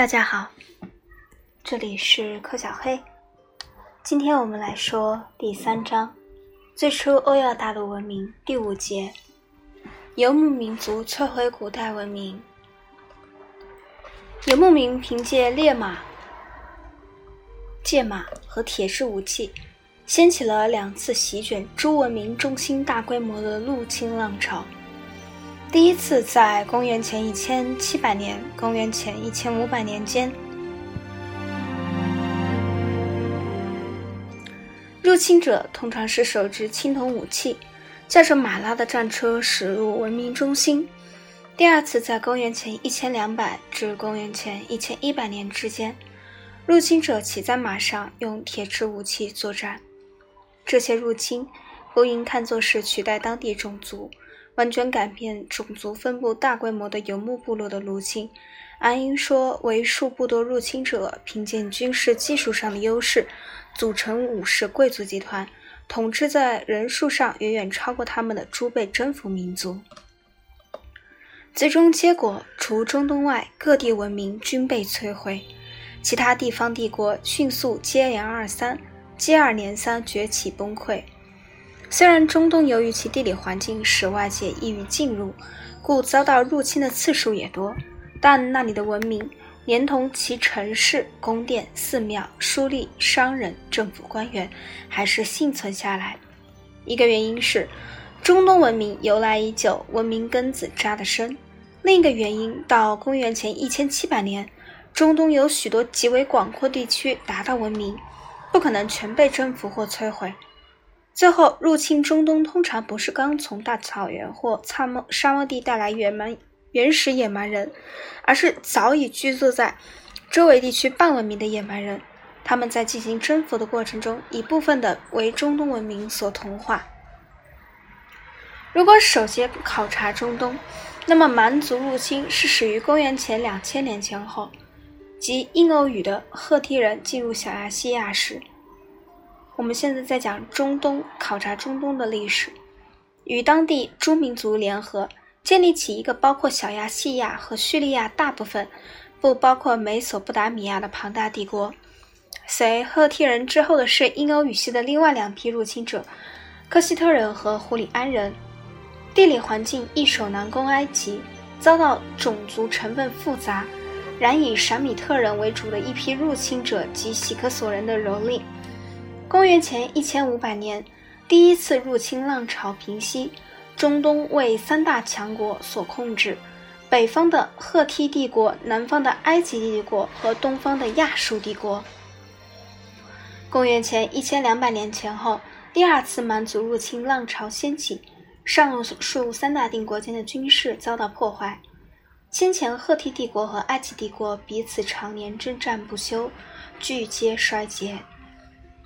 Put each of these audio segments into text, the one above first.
大家好，这里是柯小黑。今天我们来说第三章：最初欧亚大陆文明第五节——游牧民族摧毁古代文明。游牧民凭借猎马、剑马和铁制武器，掀起了两次席卷诸文明中心、大规模的入侵浪潮。第一次在公元前一千七百年、公元前一千五百年间，入侵者通常是手执青铜武器，驾着马拉的战车驶入文明中心。第二次在公元前一千两百至公元前一千一百年之间，入侵者骑在马上，用铁制武器作战。这些入侵不应看作是取代当地种族。完全改变种族分布、大规模的游牧部落的入侵，安英说为数不多入侵者凭借军事技术上的优势，组成武士贵族集团，统治在人数上远远超过他们的诸被征服民族。最终结果，除中东外，各地文明均被摧毁，其他地方帝国迅速接连二三、接二连三崛起崩溃。虽然中东由于其地理环境使外界易于进入，故遭到入侵的次数也多，但那里的文明连同其城市、宫殿、寺庙、书吏、商人、政府官员，还是幸存下来。一个原因是中东文明由来已久，文明根子扎得深；另一个原因，到公元前一千七百年，中东有许多极为广阔地区达到文明，不可能全被征服或摧毁。最后，入侵中东通常不是刚从大草原或沙漠沙漠地带来原蛮原始野蛮人，而是早已居住在周围地区半文明的野蛮人。他们在进行征服的过程中，一部分的为中东文明所同化。如果首先考察中东，那么蛮族入侵是始于公元前两千年前后，即印欧语的赫梯人进入小亚细亚时。我们现在在讲中东，考察中东的历史，与当地诸民族联合，建立起一个包括小亚细亚和叙利亚大部分，不包括美索不达米亚的庞大帝国。随赫梯人之后的是印欧语系的另外两批入侵者，科西特人和胡里安人。地理环境易守难攻，埃及遭到种族成分复杂，然以闪米特人为主的一批入侵者及喜克索人的蹂躏。公元前一千五百年，第一次入侵浪潮平息，中东为三大强国所控制：北方的赫梯帝国、南方的埃及帝国和东方的亚述帝国。公元前一千两百年前后，第二次蛮族入侵浪潮掀起，上述三大帝国间的军事遭到破坏。先前赫梯帝国和埃及帝国彼此常年征战不休，俱皆衰竭。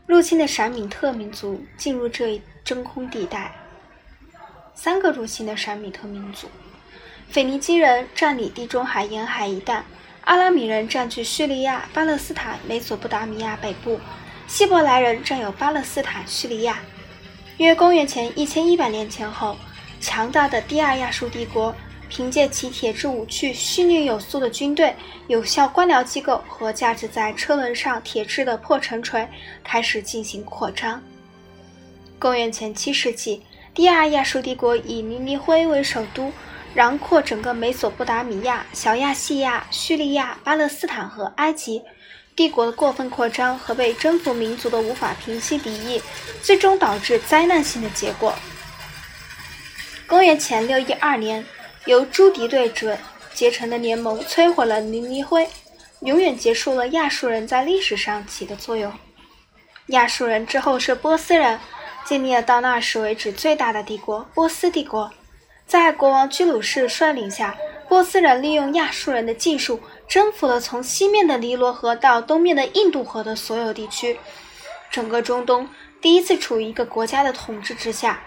入侵的闪米特民族进入这一真空地带。三个入侵的闪米特民族：腓尼基人占领地中海沿海一带，阿拉米人占据叙利亚、巴勒斯坦、美索不达米亚北部，希伯来人占有巴勒斯坦、叙利亚。约公元前一千一百年前后，强大的第二亚述帝国。凭借其铁制武器、训练有素的军队、有效官僚机构和架置在车轮上铁制的破城锤，开始进行扩张。公元前七世纪，第二亚述帝国以尼尼微为首都，囊括整个美索不达米亚、小亚细亚、叙利亚、巴勒斯坦和埃及。帝国的过分扩张和被征服民族的无法平息敌意，最终导致灾难性的结果。公元前六一二年。由朱迪对准结成的联盟摧毁了尼尼灰，永远结束了亚述人在历史上起的作用。亚述人之后是波斯人，建立了到那时为止最大的帝国——波斯帝国。在国王居鲁士率领下，波斯人利用亚述人的技术，征服了从西面的尼罗河到东面的印度河的所有地区，整个中东第一次处于一个国家的统治之下。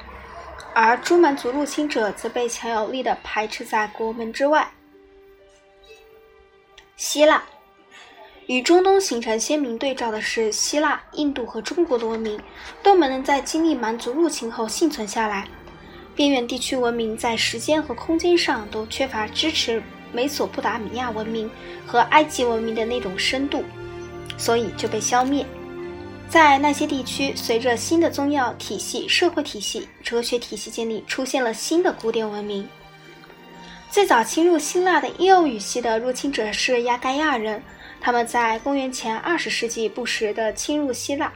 而朱蛮族入侵者则被强有力地排斥在国门之外。希腊与中东形成鲜明对照的是，希腊、印度和中国的文明都没能在经历蛮族入侵后幸存下来。边远地区文明在时间和空间上都缺乏支持美索不达米亚文明和埃及文明的那种深度，所以就被消灭。在那些地区，随着新的宗教体系、社会体系、哲学体系建立，出现了新的古典文明。最早侵入希腊的印欧语系的入侵者是亚该亚人，他们在公元前二十世纪不时地侵入希腊。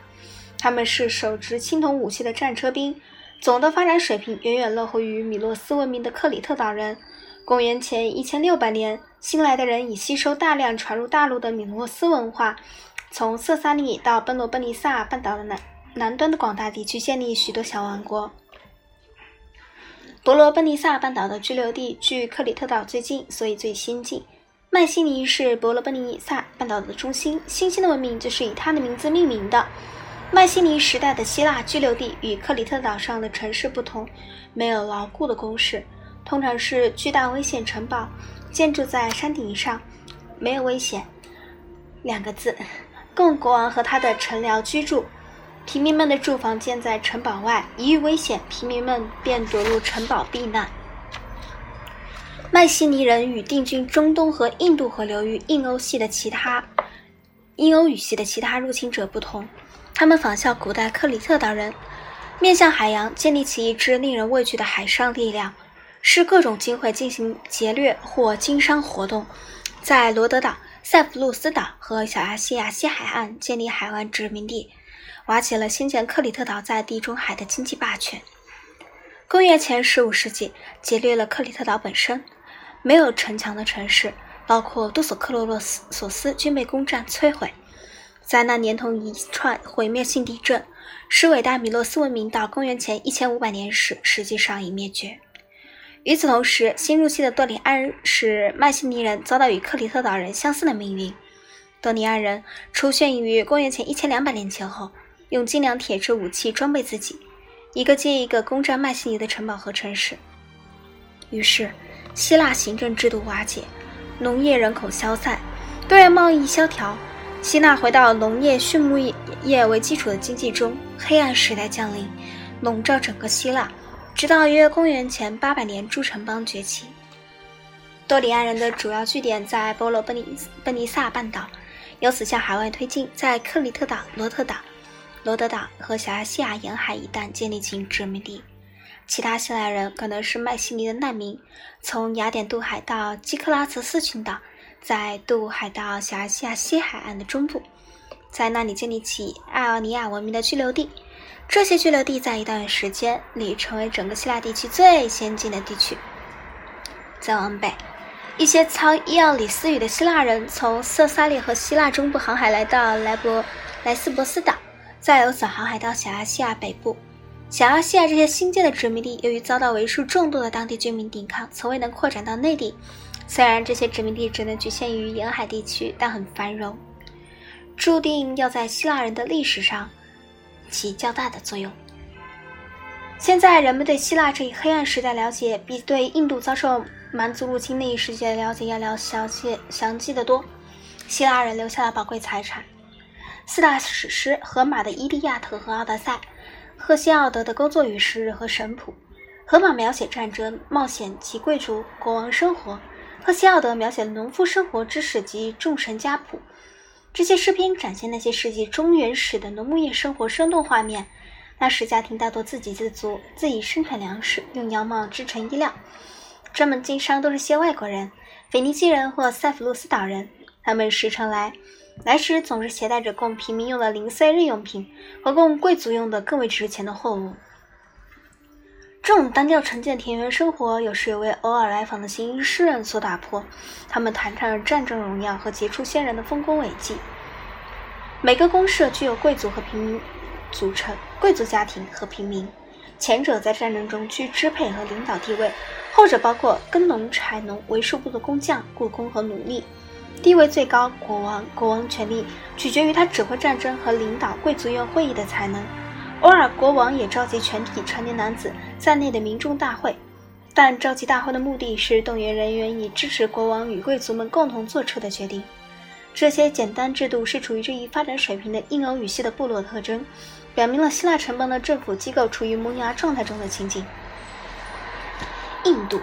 他们是手执青铜武器的战车兵，总的发展水平远远落后于米诺斯文明的克里特岛人。公元前一千六百年，新来的人已吸收大量传入大陆的米诺斯文化。从色萨利到奔罗奔尼撒半岛的南南端的广大地区，建立许多小王国。伯罗奔尼撒半岛的居留地距克里特岛最近，所以最先进。迈锡尼是伯罗奔尼撒半岛的中心，新兴的文明就是以它的名字命名的。迈锡尼时代的希腊居留地与克里特岛上的城市不同，没有牢固的工事，通常是巨大危险城堡，建筑在山顶上，没有危险两个字。供国王和他的臣僚居住，平民们的住房建在城堡外，一遇危险，平民们便躲入城堡避难。迈锡尼人与定居中东和印度河流域印欧系的其他印欧语系的其他入侵者不同，他们仿效古代克里特岛人，面向海洋，建立起一支令人畏惧的海上力量，视各种机会进行劫掠或经商活动，在罗德岛。塞浦路斯岛和小亚细亚西海岸建立海湾殖民地，瓦解了先前克里特岛在地中海的经济霸权。公元前十五世纪，劫掠了克里特岛本身，没有城墙的城市，包括多索克罗洛斯索斯，均被攻占摧毁。灾难连同一串毁灭性地震，使伟大米诺斯文明到公元前一千五百年时，实际上已灭绝。与此同时，新入侵的多里安使迈锡尼人遭到与克里特岛人相似的命运。多里安人出现于公元前一千两百年前后，用精良铁制武器装备自己，一个接一个攻占迈锡尼的城堡和城市。于是，希腊行政制度瓦解，农业人口消散，对外贸易萧条，希腊回到农业、畜牧业为基础的经济中，黑暗时代降临，笼罩整个希腊。直到约公元前八百年，诸城邦崛起。多里安人的主要据点在波罗奔尼奔尼撒半岛，由此向海外推进，在克里特岛、罗特岛、罗德岛和小亚细亚沿海一带建立起殖民地。其他希腊人可能是迈锡尼的难民，从雅典渡海到基克拉茨斯群岛，再渡海到小亚细亚西海岸的中部，在那里建立起爱奥尼亚文明的居留地。这些居留地在一段时间里成为整个希腊地区最先进的地区。再往北，一些操伊奥里斯语的希腊人从色萨利和希腊中部航海来到莱博莱斯博斯岛，再由此航海到小亚细亚北部。小亚细亚这些新建的殖民地，由于遭到为数众多的当地居民抵抗，从未能扩展到内地。虽然这些殖民地只能局限于沿海地区，但很繁荣，注定要在希腊人的历史上。起较大的作用。现在人们对希腊这一黑暗时代了解，比对印度遭受蛮族入侵那一世纪的了解要了详细详细的多。希腊人留下了宝贵财产：四大史诗——荷马的《伊利亚特》和《奥德赛》，赫西奥德的《工作与时日》和《神谱》。荷马描写战争、冒险及贵族国王生活；赫西奥德描写农夫生活、知识及众神家谱。这些诗篇展现那些世纪中原始的农牧业生活生动画面。那时家庭大多自给自足，自己生产粮食，用羊毛织成衣料。专门经商都是些外国人，腓尼基人或塞浦路斯岛人。他们时常来，来时总是携带着供平民用的零碎日用品和供贵族用的更为值钱的货物。这种单调沉静的田园生活，有时也为偶尔来访的行医诗人所打破。他们谈唱着战争荣耀和杰出先人的丰功伟绩。每个公社具有贵族和平民组成，贵族家庭和平民，前者在战争中居支配和领导地位，后者包括耕农、柴农、为数不多的工匠、雇工和奴隶。地位最高，国王，国王权力取决于他指挥战争和领导贵族院会议的才能。偶尔，国王也召集全体成年男子在内的民众大会，但召集大会的目的是动员人员以支持国王与贵族们共同做出的决定。这些简单制度是处于这一发展水平的印欧语系的部落特征，表明了希腊城邦的政府机构处于萌芽状态中的情景。印度，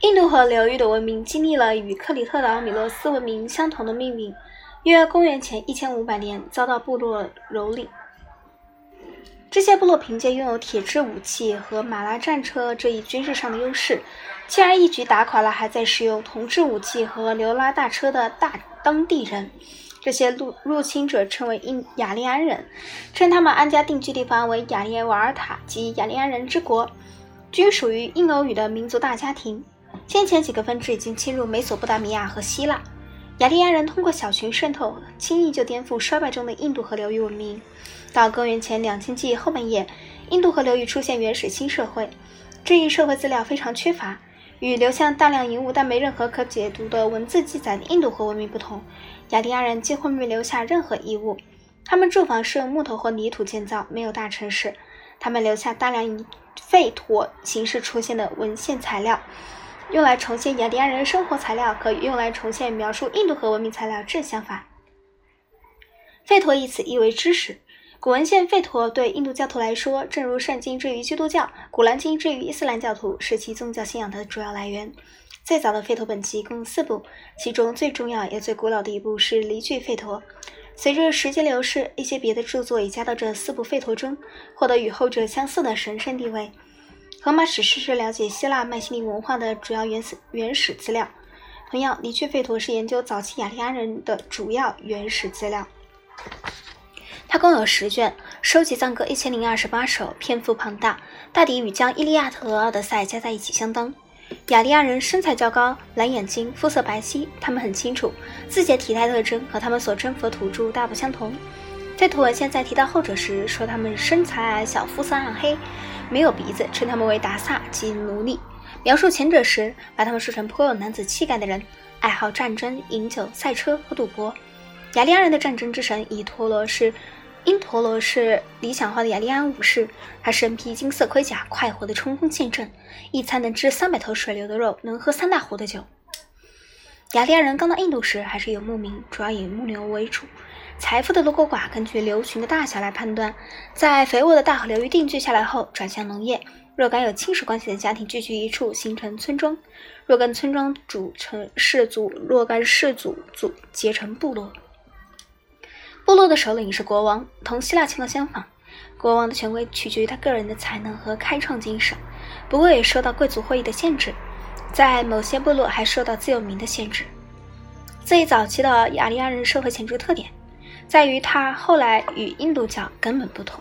印度河流域的文明经历了与克里特岛米洛斯文明相同的命运。约公元前一千五百年，遭到部落蹂躏。这些部落凭借拥有铁制武器和马拉战车这一军事上的优势，轻而易举打垮了还在使用铜制武器和牛拉大车的大当地人。这些入入侵者称为印雅利安人，称他们安家定居地方为雅利瓦尔塔及雅利安人之国，均属于印欧语的民族大家庭。先前几个分支已经侵入美索不达米亚和希腊。雅利安人通过小群渗透，轻易就颠覆衰败中的印度河流域文明。到公元前两千纪后半叶，印度河流域出现原始新社会。这一社会资料非常缺乏，与留下大量银物但没任何可解读的文字记载的印度河文明不同。雅利安人几乎没留下任何遗物，他们住房是用木头或泥土建造，没有大城市。他们留下大量以废土形式出现的文献材料。用来重现雅利安人生活材料和用来重现描述印度河文明材料正相反。吠陀一词意为知识。古文献吠陀对印度教徒来说，正如圣经之于基督教、古兰经之于伊斯兰教徒，是其宗教信仰的主要来源。最早的吠陀本集共四部，其中最重要也最古老的一部是离句吠陀。随着时间流逝，一些别的著作也加到这四部吠陀中，获得与后者相似的神圣地位。荷马史诗是了解希腊迈锡尼文化的主要原始原始资料。同样，离去费陀是研究早期雅利安人的主要原始资料。它共有十卷，收集赞歌一千零二十八首，篇幅庞大，大抵与将《伊利亚特》和《奥德赛》加在一起相当。雅利安人身材较高，蓝眼睛，肤色白皙。他们很清楚自己的体态特征和他们所征服的土著大不相同。在图文现在提到后者时，说他们身材矮小，肤色暗黑。没有鼻子，称他们为达萨及奴隶。描述前者时，把他们说成颇有男子气概的人，爱好战争、饮酒、赛车和赌博。雅利安人的战争之神伊陀罗是因陀罗是理想化的雅利安武士，他身披金色盔甲，快活地冲锋陷阵，一餐能吃三百头水牛的肉，能喝三大壶的酒。雅利安人刚到印度时还是游牧民，主要以牧牛为主。财富的多寡根据流群的大小来判断。在肥沃的大河流域定居下来后，转向农业。若干有亲属关系的家庭聚居一处，形成村庄；若干村庄组成氏族，若干氏族组结成部落。部落的首领是国王，同希腊情况相仿。国王的权威取决于他个人的才能和开创精神，不过也受到贵族会议的限制。在某些部落还受到自由民的限制。最早期的雅利安人社会显著特点。在于它后来与印度教根本不同，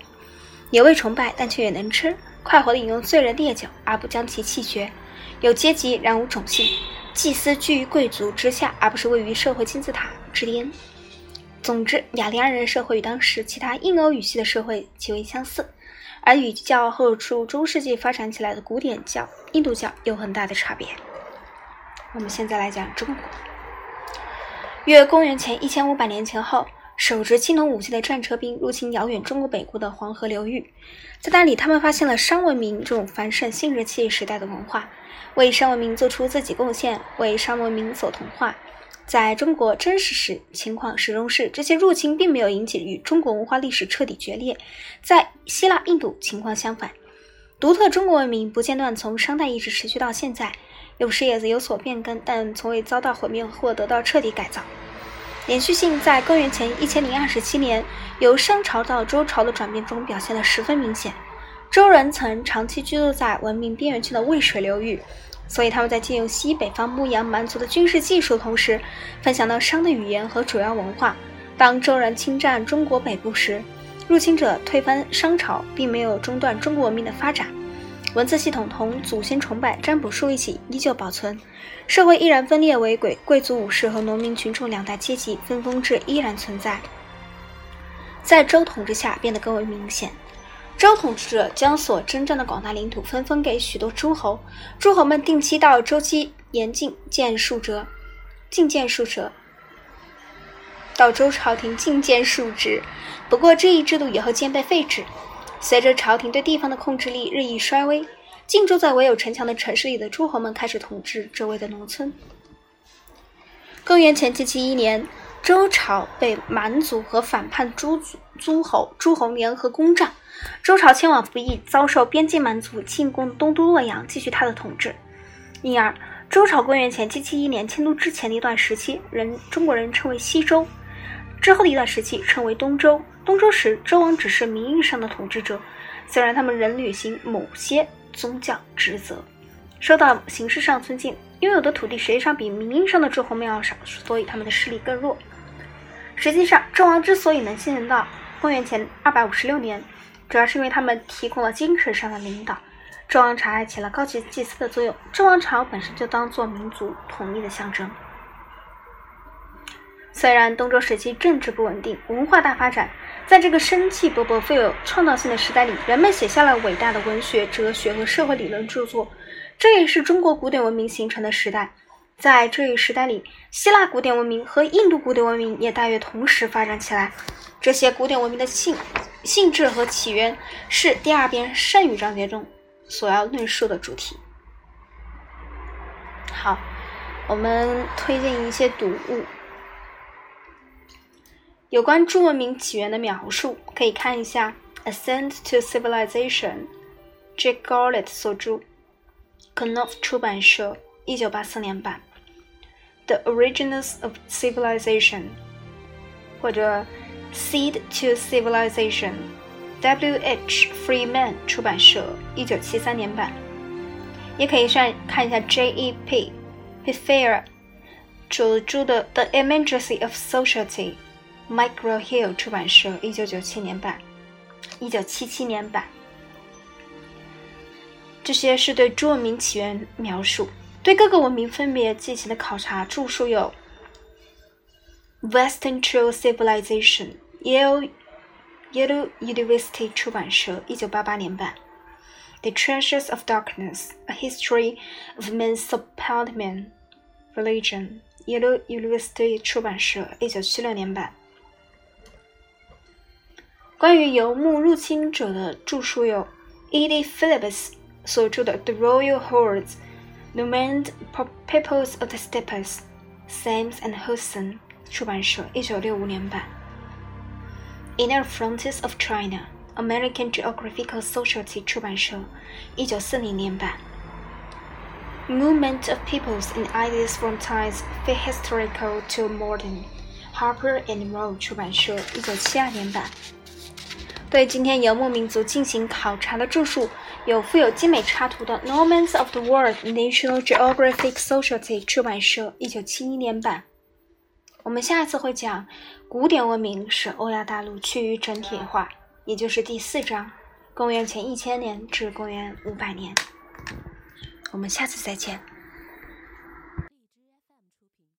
也未崇拜，但却也能吃，快活地饮用醉人烈酒，而不将其弃绝。有阶级，然无种姓，祭司居于贵族之下，而不是位于社会金字塔之巅。总之，雅利安人社会与当时其他印欧语系的社会极为相似，而与较后处中世纪发展起来的古典教印度教有很大的差别。我们现在来讲中国，约公元前一千五百年前后。手执青铜武器的战车兵入侵遥远中国北部的黄河流域，在那里，他们发现了商文明这种繁盛新石器时代的文化，为商文明做出自己贡献，为商文明所同化。在中国真实史情况始终是，这些入侵并没有引起与中国文化历史彻底决裂。在希腊、印度情况相反，独特中国文明不间断从商代一直持续到现在，有时也有所变更，但从未遭到毁灭或得到彻底改造。连续性在公元前一千零二十七年由商朝到周朝的转变中表现得十分明显。周人曾长期居住在文明边缘区的渭水流域，所以他们在借用西北方牧羊蛮族的军事技术同时，分享了商的语言和主要文化。当周人侵占中国北部时，入侵者推翻商朝，并没有中断中国文明的发展。文字系统同祖先崇拜、占卜术一起依旧保存，社会依然分裂为贵贵族、武士和农民群众两大阶级，分封制依然存在。在周统治下变得更为明显，周统治者将所征战的广大领土分封给许多诸侯，诸侯们定期到周期严禁见数折，觐见数折，到周朝廷觐见数职。不过这一制度以后渐被废止。随着朝廷对地方的控制力日益衰微，进驻在唯有城墙的城市里的诸侯们开始统治周围的农村。公元前七七一年，周朝被蛮族和反叛诸诸侯诸侯联合攻占，周朝迁往服役，遭受边境蛮族进攻东都洛阳，继续他的统治。因而，周朝公元前七七一年迁都之前的一段时期，人中国人称为西周；之后的一段时期称为东周。东周时，周王只是名义上的统治者，虽然他们仍履行某些宗教职责，受到形式上尊敬。拥有的土地实际上比名义上的诸侯们要少，所以他们的势力更弱。实际上，周王之所以能幸存到公元前二百五十六年，主要是因为他们提供了精神上的领导。周王朝还起了高级祭司的作用。周王朝本身就当做民族统一的象征。虽然东周时期政治不稳定，文化大发展，在这个生气勃勃、富有创造性的时代里，人们写下了伟大的文学、哲学和社会理论著作。这也是中国古典文明形成的时代。在这一时代里，希腊古典文明和印度古典文明也大约同时发展起来。这些古典文明的性性质和起源是第二篇圣语章节中所要论述的主题。好，我们推荐一些读物，有关诸文明起源的描述，可以看一下《Ascent to Civilization》，Jack Garlett 所着，Knopf 出版社，一九八四年版。The Origins of Civilization，或者 Seed to Civilization，W. H. Freeman 出版社，一九七三年版。也可以上看一下 J. E. P. p i f e r 所着的 The Immediacy of Micro Hill 出版社，一九九七年版，一九七七年版。这些是对朱文明起源描述。对各个文明分别进行的考察著述有《Western Trail Civilization》，Yale Yale University 出版社，一九八八年版；《The Treasures of Darkness: A History of Mesopotamia Religion》，Yale University 出版社，一九七六年版。关于游牧入侵者的着述有 E.D. Phillips 所着的《The Royal Hordes》。Nomad Peoples of the Steppes, Sams and Hudson 出版社，一九六五年版。Inner Frontiers of China, American Geographical Society 出版社，一九四零年版。Movement of Peoples and Ideas from Times Historical to Modern, Harper and Row 出版社，一九七二年版。 对今天游牧民族进行考察的著述。有附有精美插图的《Nomads of the World》，National Geographic Society 出版社，一九七一年版。我们下次会讲古典文明使欧亚大陆趋于整体化，也就是第四章，公元前一千年至公元五百年。我们下次再见。